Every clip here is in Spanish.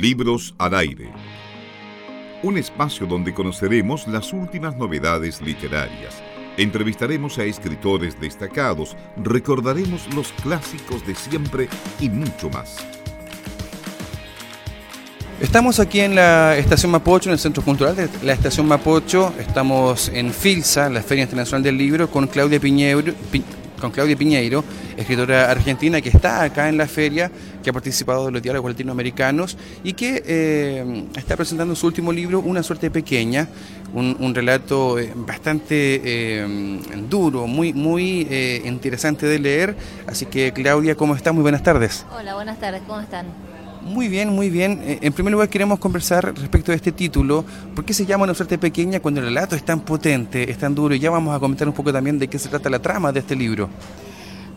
Libros al aire. Un espacio donde conoceremos las últimas novedades literarias. Entrevistaremos a escritores destacados, recordaremos los clásicos de siempre y mucho más. Estamos aquí en la Estación Mapocho, en el Centro Cultural de la Estación Mapocho. Estamos en FILSA, la Feria Internacional del Libro, con Claudia Piñeiro, con Claudia Piñeiro, escritora argentina que está acá en la feria, que ha participado de los diálogos latinoamericanos y que eh, está presentando su último libro, Una suerte pequeña, un, relato eh, bastante eh, duro, muy, muy interesante de leer. Así que Claudia, ¿cómo estás? Muy buenas tardes. Hola, buenas tardes, ¿cómo están? Muy bien, muy bien. En primer lugar queremos conversar respecto de este título. ¿Por qué se llama Una suerte pequeña cuando el relato es tan potente, es tan duro? Y ya vamos a comentar un poco también de qué se trata la trama de este libro.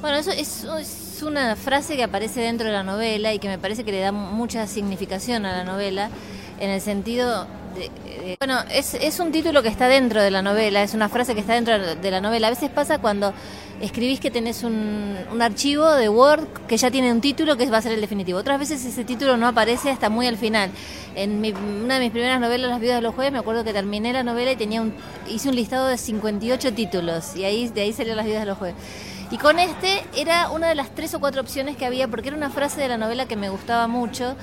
Bueno, eso es, una frase que aparece dentro de la novela y que me parece que le da mucha significación a la novela, en el sentido de, bueno, es, es, un título que está dentro de la novela, es una frase que está dentro de la novela. A veces pasa cuando escribís que tenés un, un archivo de Word que ya tiene un título que va a ser el definitivo. Otras veces ese título no aparece hasta muy al final. En una de mis primeras novelas, Las vidas de los jueves, me acuerdo que terminé la novela y tenía un, hice un listado de 58 títulos y ahí de ahí salió Las vidas de los jueves. Y con este era una de las tres o cuatro opciones que había, porque era una frase de la novela que me gustaba mucho,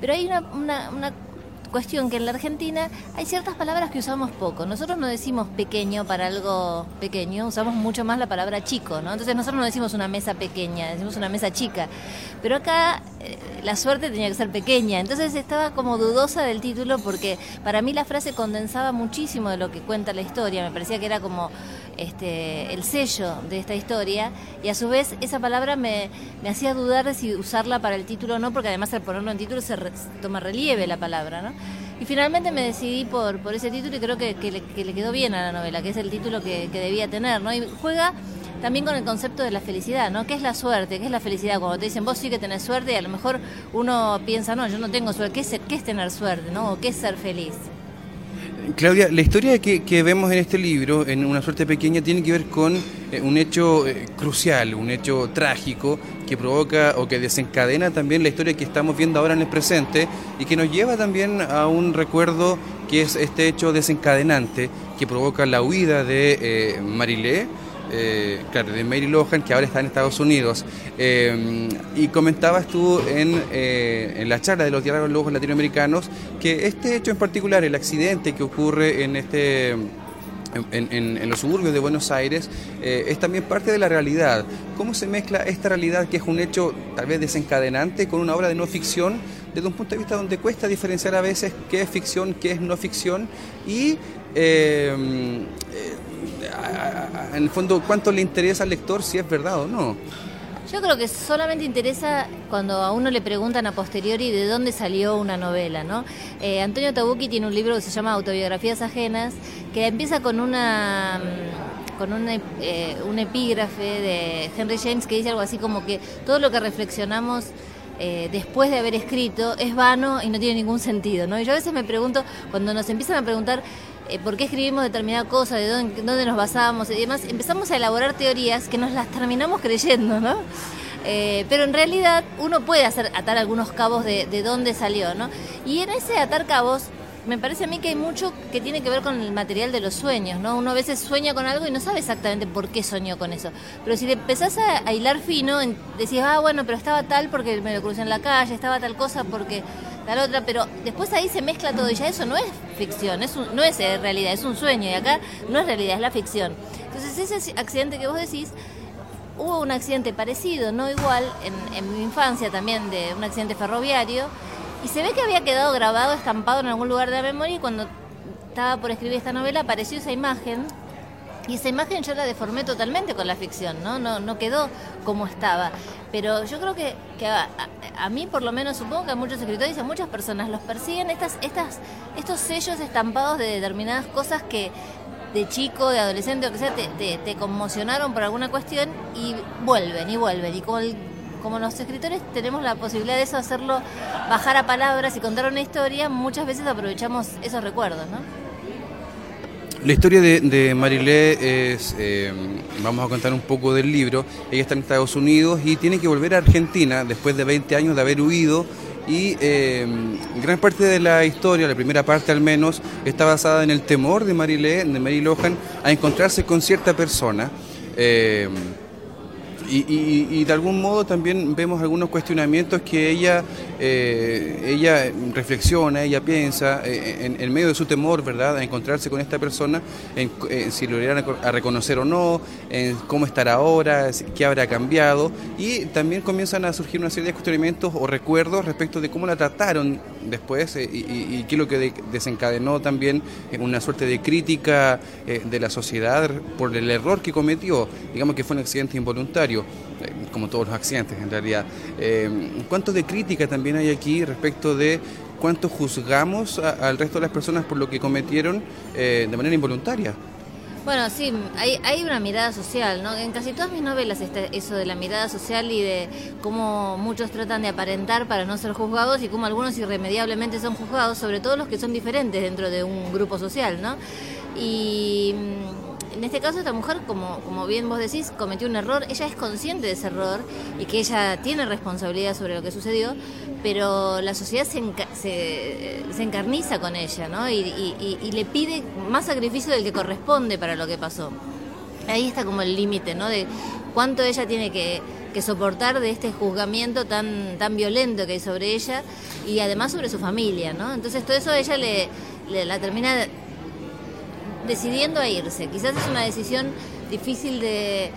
pero hay una, una, cuestión que en la Argentina hay ciertas palabras que usamos poco. Nosotros no decimos pequeño para algo pequeño, usamos mucho más la palabra chico, ¿no? Entonces nosotros no decimos una mesa pequeña, decimos una mesa chica. Pero acá eh, la suerte tenía que ser pequeña, entonces estaba como dudosa del título porque para mí la frase condensaba muchísimo de lo que cuenta la historia, me parecía que era como este, el sello de esta historia y a su vez esa palabra me, hacía dudar de si usarla para el título o no, porque además al ponerlo en título se toma relieve la palabra, ¿no? Y finalmente me decidí por, por ese título y creo que, le, quedó bien a la novela, que es el título que, debía tener, ¿no? Y juega también con el concepto de la felicidad, ¿no? ¿Qué es la suerte? ¿Qué es la felicidad? Cuando te dicen, vos sí que tenés suerte, y a lo mejor uno piensa, no, yo no tengo suerte. ¿Qué es, qué es tener suerte, no? ¿O qué es ser feliz? Claudia, la historia que, vemos en este libro, en una suerte pequeña, tiene que ver con eh, un hecho eh, crucial, un hecho trágico que provoca o que desencadena también la historia que estamos viendo ahora en el presente y que nos lleva también a un recuerdo que es este hecho desencadenante que provoca la huida de eh, Marilé eh, claro, de Mary Lohan, que ahora está en Estados Unidos. Eh, y comentabas tú en, eh, en, la charla de los diálogos latinoamericanos que este hecho en particular, el accidente que ocurre en este... En, los suburbios de Buenos Aires es también parte de la realidad. ¿Cómo se mezcla esta realidad que es un hecho tal vez desencadenante con una obra de no ficción desde un punto de vista donde cuesta diferenciar a veces qué es ficción, qué es no ficción y en el fondo, ¿cuánto le interesa al lector si es verdad o no? Yo creo que solamente interesa cuando a uno le preguntan a posteriori de dónde salió una novela, ¿no? Eh, Antonio Tabucchi tiene un libro que se llama Autobiografías ajenas, que empieza con una mm, con eh, un epígrafe de Henry James que dice algo así como que todo lo que reflexionamos eh, después de haber escrito es vano y no tiene ningún sentido, ¿no? Y yo a veces me pregunto, cuando nos empiezan a preguntar eh, por qué escribimos determinada cosa, de dónde, nos basábamos y demás, empezamos a elaborar teorías que nos las terminamos creyendo, ¿no? Eh, pero en realidad uno puede hacer atar algunos cabos de, de dónde salió, ¿no? Y en ese atar cabos me parece a mí que hay mucho que tiene que ver con el material de los sueños, ¿no? Uno a veces sueña con algo y no sabe exactamente por qué soñó con eso. Pero si le empezás a, hilar fino, decís, ah, bueno, pero estaba tal porque me lo crucé en la calle, estaba tal cosa porque tal otra, pero después ahí se mezcla todo y ya eso no es ficción, es no es eh, realidad, es un sueño y acá no es realidad, es la ficción. Entonces ese accidente que vos decís, hubo un accidente parecido, no igual, en, en mi infancia también, de un accidente ferroviario y se ve que había quedado grabado, estampado en algún lugar de la memoria y cuando estaba por escribir esta novela apareció esa imagen y esa imagen yo la deformé totalmente con la ficción, ¿no? No, no quedó como estaba. Pero yo creo que, que a, mí, por lo menos, supongo que a muchos escritores y a muchas personas los persiguen estas, estas, estos sellos estampados de determinadas cosas que de chico, de adolescente o que sea, te, te, te conmocionaron por alguna cuestión y vuelven y vuelven. Y como el como los escritores tenemos la posibilidad de eso, hacerlo bajar a palabras y contar una historia, muchas veces aprovechamos esos recuerdos, ¿no? La historia de, Marilé es, eh, vamos a contar un poco del libro, ella está en Estados Unidos y tiene que volver a Argentina después de 20 años de haber huido y gran parte de la historia, la primera parte al menos, está basada en el temor de Marilé, de Mary Lohan, a encontrarse con cierta persona. Y, de algún modo también vemos algunos cuestionamientos que ella, eh, ella reflexiona, ella piensa eh, en, medio de su temor, ¿verdad?, a encontrarse con esta persona, en, si lo irán a, reconocer o no, en cómo estará ahora, qué habrá cambiado, y también comienzan a surgir una serie de cuestionamientos o recuerdos respecto de cómo la trataron después eh, y, qué es lo que desencadenó también una suerte de crítica de la sociedad por el error que cometió, digamos que fue un accidente involuntario. Eh, como todos los accidentes en realidad. Eh, ¿Cuánto de crítica también hay aquí respecto de cuánto juzgamos al resto de las personas por lo que cometieron eh, de manera involuntaria? Bueno, sí, hay, hay, una mirada social, ¿no? En casi todas mis novelas está eso de la mirada social y de cómo muchos tratan de aparentar para no ser juzgados y cómo algunos irremediablemente son juzgados, sobre todo los que son diferentes dentro de un grupo social, ¿no? Y en este caso esta mujer, como, como bien vos decís, cometió un error, ella es consciente de ese error y que ella tiene responsabilidad sobre lo que sucedió, pero la sociedad se, se, encarniza con ella, ¿no? Y, y, le pide más sacrificio del que corresponde para lo que pasó. Ahí está como el límite, ¿no? De cuánto ella tiene que, que soportar de este juzgamiento tan, tan violento que hay sobre ella y además sobre su familia, ¿no? Entonces todo eso ella le, le la termina decidiendo a irse. Quizás es una decisión difícil de,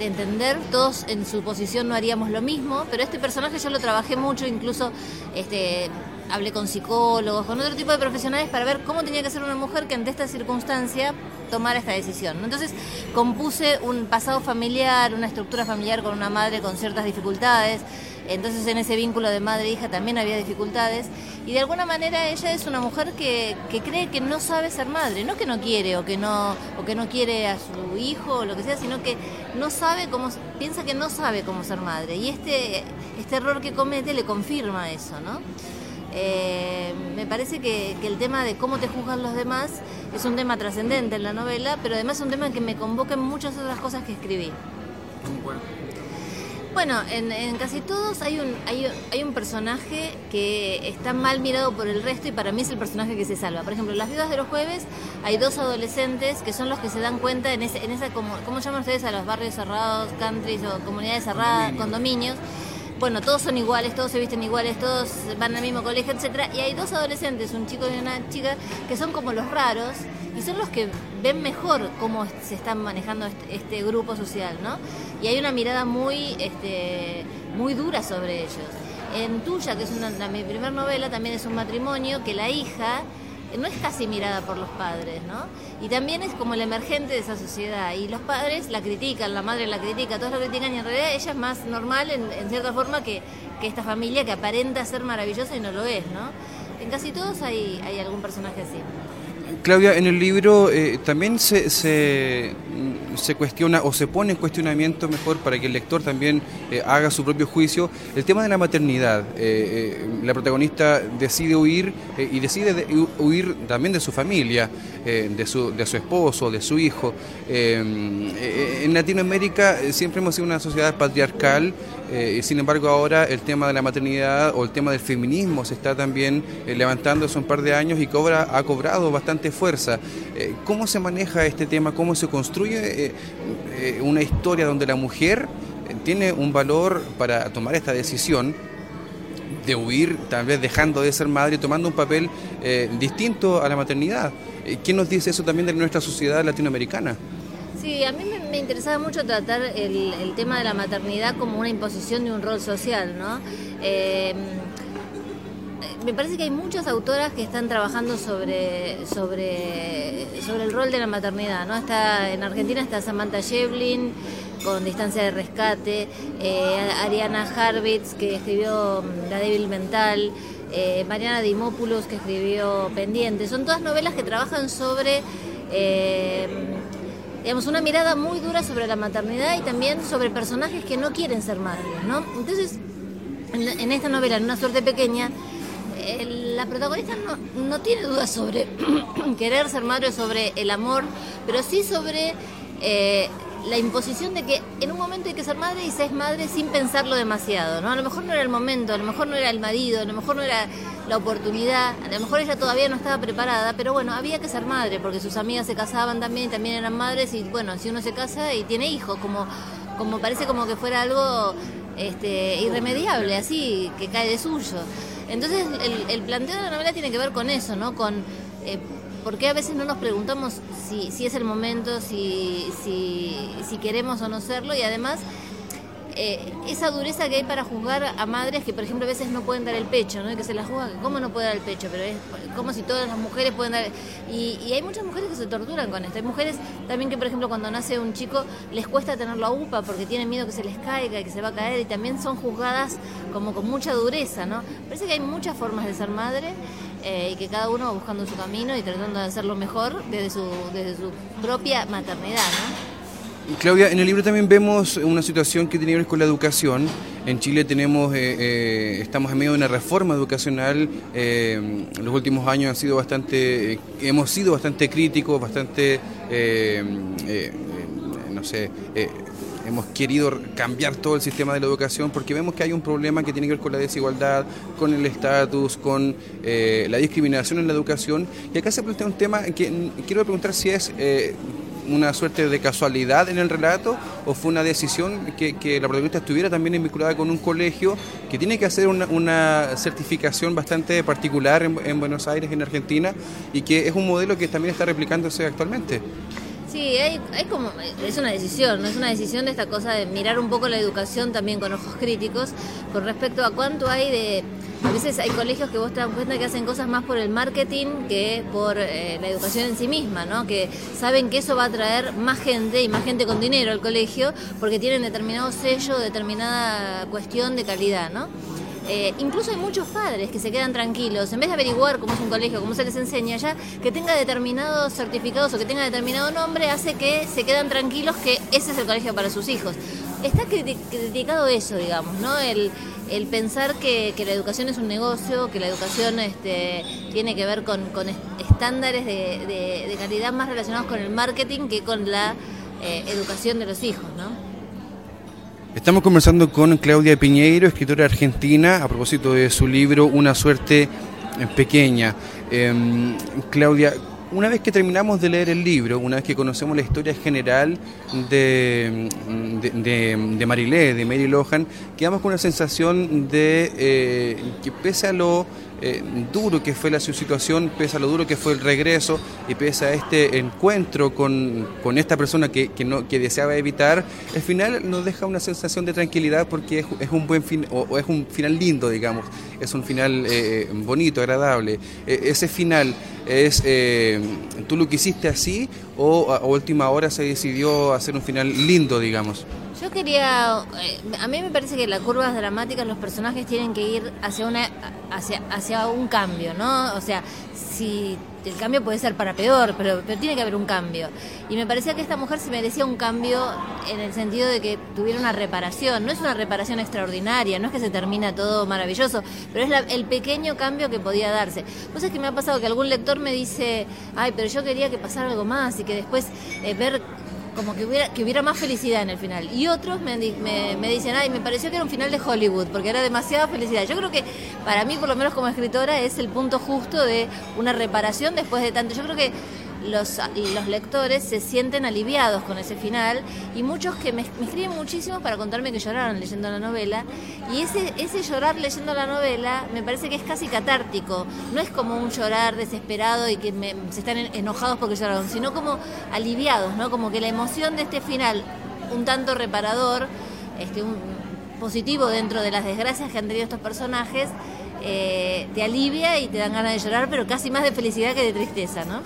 entender, todos en su posición no haríamos lo mismo, pero este personaje yo lo trabajé mucho, incluso este, hablé con psicólogos, con otro tipo de profesionales para ver cómo tenía que ser una mujer que ante esta circunstancia tomara esta decisión. Entonces compuse un pasado familiar, una estructura familiar con una madre con ciertas dificultades, entonces en ese vínculo de madre e hija también había dificultades y de alguna manera ella es una mujer que, que, cree que no sabe ser madre, no que no quiere o que no o que no quiere a su hijo o lo que sea, sino que no sabe cómo piensa que no sabe cómo ser madre y este este error que comete le confirma eso, ¿no? Eh, me parece que, que, el tema de cómo te juzgan los demás es un tema trascendente en la novela, pero además es un tema que me convoca en muchas otras cosas que escribí. Bueno, en, casi todos hay un, hay, hay, un personaje que está mal mirado por el resto y para mí es el personaje que se salva. Por ejemplo, en Las Viudas de los Jueves hay dos adolescentes que son los que se dan cuenta en, ese, en esa, como, ¿cómo llaman ustedes a los barrios cerrados, countries o comunidades cerradas, condominios? bueno, todos son iguales, todos se visten iguales, todos van al mismo colegio, etcétera, y hay dos adolescentes, un chico y una chica, que son como los raros y son los que ven mejor cómo se está manejando este, este, grupo social, ¿no? Y hay una mirada muy, este, muy dura sobre ellos. En Tuya, que es una, mi primera novela, también es un matrimonio que la hija no es casi mirada por los padres, ¿no? Y también es como el emergente de esa sociedad. Y los padres la critican, la madre la critica, todos la critican y en realidad ella es más normal en, cierta forma que, esta familia que aparenta ser maravillosa y no lo es, ¿no? En casi todos hay, hay algún personaje así. Claudia, en el libro eh, también se, se, se, cuestiona o se pone en cuestionamiento mejor para que el lector también eh, haga su propio juicio el tema de la maternidad. Eh, la protagonista decide huir y decide huir también de su familia, de, su, de su esposo, de su hijo. en Latinoamérica siempre hemos sido una sociedad patriarcal eh, sin embargo, ahora el tema de la maternidad o el tema del feminismo se está también eh, levantando hace un par de años y cobra, ha cobrado bastante fuerza. Eh, ¿Cómo se maneja este tema? ¿Cómo se construye una historia donde la mujer tiene un valor para tomar esta decisión? de huir, tal vez dejando de ser madre tomando un papel distinto a la maternidad. ¿Quién nos dice eso también de nuestra sociedad latinoamericana? Sí, a mí me, interesaba mucho tratar el, tema de la maternidad como una imposición de un rol social, ¿no? Em, me parece que hay muchas autoras que están trabajando sobre, sobre, sobre el rol de la maternidad, ¿no? Está, en Argentina está Samantha Shevlin con Distancia de Rescate, eh, Ariana Harvitz que escribió mm, La débil mental, eh, Mariana Dimopoulos que escribió Pendiente. Son todas novelas que trabajan sobre... Eh, digamos, una mirada muy dura sobre la maternidad y también sobre personajes que no quieren ser madres, ¿no? Entonces, en, esta novela, en una suerte pequeña, la protagonista no, tiene dudas sobre querer ser madre, sobre el amor, pero sí sobre la imposición de que en un momento hay que ser madre y se es madre sin pensarlo demasiado, ¿no? A lo mejor no era el momento, a lo mejor no era el marido, a lo mejor no era la oportunidad, a lo mejor ella todavía no estaba preparada, pero bueno, había que ser madre porque sus amigas se casaban también, también eran madres y bueno, si uno se casa y tiene hijos, como, como parece como que fuera algo este, irremediable, así, que cae de suyo. Entonces el, planteo de la novela tiene que ver con eso, ¿no? Con eh, por qué a veces no nos preguntamos si, si es el momento, si, si, queremos o no serlo y además eh, esa dureza que hay para juzgar a madres que, por ejemplo, a veces no pueden dar el pecho, ¿no? que se las juzga, ¿cómo no puede dar el pecho? Pero es como si todas las mujeres pueden dar... Y, y, hay muchas mujeres que se torturan con esto. Hay mujeres también que, por ejemplo, cuando nace un chico les cuesta tenerlo a UPA porque tienen miedo que se les caiga, que se va a caer y también son juzgadas como con mucha dureza, ¿no? Parece que hay muchas formas de ser madre eh, y que cada uno va buscando su camino y tratando de hacerlo mejor desde su, desde su propia maternidad, ¿no? Claudia, en el libro también vemos una situación que tiene que ver con la educación. En Chile tenemos, eh, eh, estamos en medio de una reforma educacional. Eh, los últimos años han sido bastante, hemos sido bastante críticos, bastante, no sé, hemos querido cambiar todo el sistema de la educación porque vemos que hay un problema que tiene que ver con la desigualdad, con el estatus, con la discriminación en la educación. Y acá se plantea un tema que quiero preguntar si es una suerte de casualidad en el relato o fue una decisión que, la protagonista estuviera también vinculada con un colegio que tiene que hacer una, certificación bastante particular en, Buenos Aires, en Argentina, y que es un modelo que también está replicándose actualmente? Sí, hay, como, es una decisión, ¿no? es una decisión de esta cosa de mirar un poco la educación también con ojos críticos con respecto a cuánto hay de a veces hay colegios que vos te das cuenta que hacen cosas más por el marketing que por eh, la educación en sí misma, ¿no? Que saben que eso va a traer más gente y más gente con dinero al colegio porque tienen determinado sello, determinada cuestión de calidad, ¿no? Eh, incluso hay muchos padres que se quedan tranquilos, en vez de averiguar cómo es un colegio, cómo se les enseña ya, que tenga determinados certificados o que tenga determinado nombre, hace que se quedan tranquilos que ese es el colegio para sus hijos. Está criticado eso, digamos, ¿no? El, pensar que, la educación es un negocio, que la educación este, tiene que ver con, estándares de, calidad más relacionados con el marketing que con la eh, educación de los hijos, ¿no? Estamos conversando con Claudia Piñeiro, escritora argentina, a propósito de su libro Una suerte eh, pequeña. Em, Claudia, una vez que terminamos de leer el libro, una vez que conocemos la historia general de, de, Marilé, de Mary Lohan, quedamos con una sensación de eh, que pese a lo eh, duro que fue la situación, pese a lo duro que fue el regreso y pese a este encuentro con, esta persona que, no, que deseaba evitar, el final nos deja una sensación de tranquilidad porque es, un buen fin, o, es un final lindo, digamos, es un final eh, bonito, agradable. E, ese final es, eh, ¿tú lo quisiste así o a última hora se decidió hacer un final lindo, digamos? Yo quería, eh, a mí me parece que las curvas dramáticas los personajes tienen que ir hacia una hacia hacia un cambio, ¿no? O sea, si el cambio puede ser para peor, pero, pero tiene que haber un cambio. Y me parecía que esta mujer se merecía un cambio en el sentido de que tuviera una reparación. No es una reparación extraordinaria, no es que se termina todo maravilloso, pero es el pequeño cambio que podía darse. Pues es que me ha pasado que algún lector me dice, ay, pero yo quería que pasara algo más y que después eh, ver como que hubiera, que hubiera más felicidad en el final. Y otros me, me, dicen, ay, me pareció que era un final de Hollywood, porque era demasiada felicidad. Yo creo que para mí, por lo menos como escritora, es el punto justo de una reparación después de tanto. Yo creo que los, los lectores se sienten aliviados con ese final y muchos que me, escriben muchísimo para contarme que lloraron leyendo la novela y ese, llorar leyendo la novela me parece que es casi catártico, no es como un llorar desesperado y que se están enojados porque lloraron, sino como aliviados, ¿no? como que la emoción de este final un tanto reparador, este, un, positivo dentro de las desgracias que han tenido estos personajes, eh, te alivia y te dan ganas de llorar, pero casi más de felicidad que de tristeza, ¿no?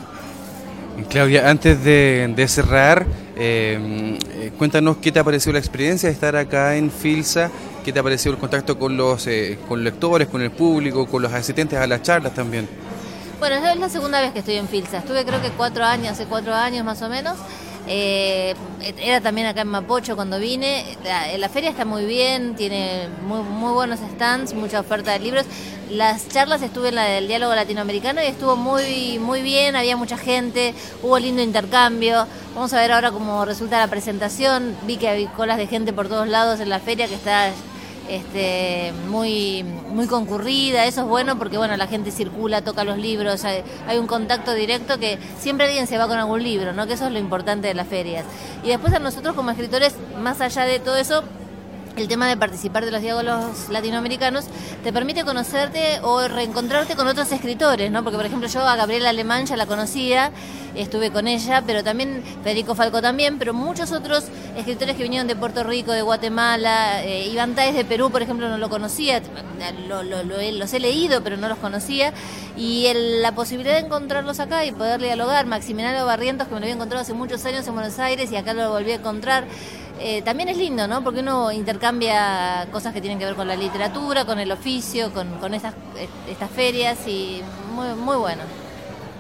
Claudia, antes de, cerrar, eh, eh, cuéntanos qué te ha parecido la experiencia de estar acá en Filsa, qué te ha parecido el contacto con los, eh, con lectores, con el público, con los asistentes a las charlas también. Bueno, es la segunda vez que estoy en Filsa. Estuve creo que cuatro años, hace cuatro años más o menos. Eh, era también acá en Mapocho cuando vine. La, feria está muy bien, tiene muy, muy buenos stands, mucha oferta de libros. Las charlas estuve en la del diálogo latinoamericano y estuvo muy, muy bien, había mucha gente, hubo lindo intercambio. Vamos a ver ahora cómo resulta la presentación. Vi que hay colas de gente por todos lados en la feria que está este, muy, muy concurrida, eso es bueno porque bueno, la gente circula, toca los libros, hay, un contacto directo que siempre alguien se va con algún libro, ¿no? que eso es lo importante de las ferias. Y después a nosotros como escritores, más allá de todo eso, el tema de participar de los diálogos latinoamericanos te permite conocerte o reencontrarte con otros escritores, ¿no? Porque, por ejemplo, yo a Gabriela Alemán ya la conocía, estuve con ella, pero también Federico Falco también, pero muchos otros escritores que vinieron de Puerto Rico, de Guatemala, eh, Iván Táez de Perú, por ejemplo, no lo conocía, los he leído, pero no los conocía, y la posibilidad de encontrarlos acá y poder dialogar, Maximiliano Barrientos, que me lo había encontrado hace muchos años en Buenos Aires y acá lo volví a encontrar, eh, también es lindo, ¿no? Porque uno intercambia cosas que tienen que ver con la literatura, con el oficio, con, estas, estas ferias y muy, muy bueno.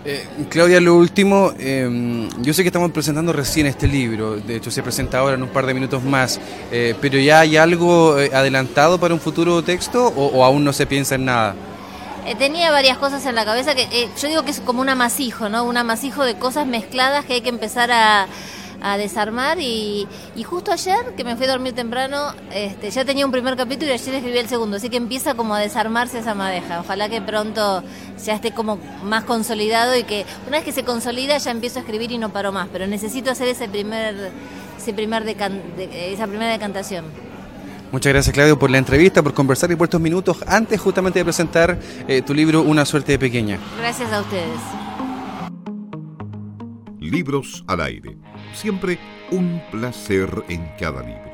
Eh, Claudia, lo último, em, yo sé que estamos presentando recién este libro, de hecho se presenta ahora en un par de minutos más, eh, pero ¿ya hay algo adelantado para un futuro texto o, aún no se piensa en nada? tenía varias cosas en la cabeza que yo digo que es como un amasijo, ¿no? Un amasijo de cosas mezcladas que hay que empezar a, a desarmar y, justo ayer que me fui a dormir temprano este, ya tenía un primer capítulo y ayer escribí el segundo, así que empieza como a desarmarse esa madeja. Ojalá que pronto ya esté como más consolidado y que una vez que se consolida ya empiezo a escribir y no paro más, pero necesito hacer ese primer, ese primer esa primera decantación. Muchas gracias Claudio por la entrevista, por conversar y por estos minutos antes justamente de presentar eh, tu libro Una suerte de pequeña. Gracias a ustedes. Libros al aire. Siempre un placer en cada libro.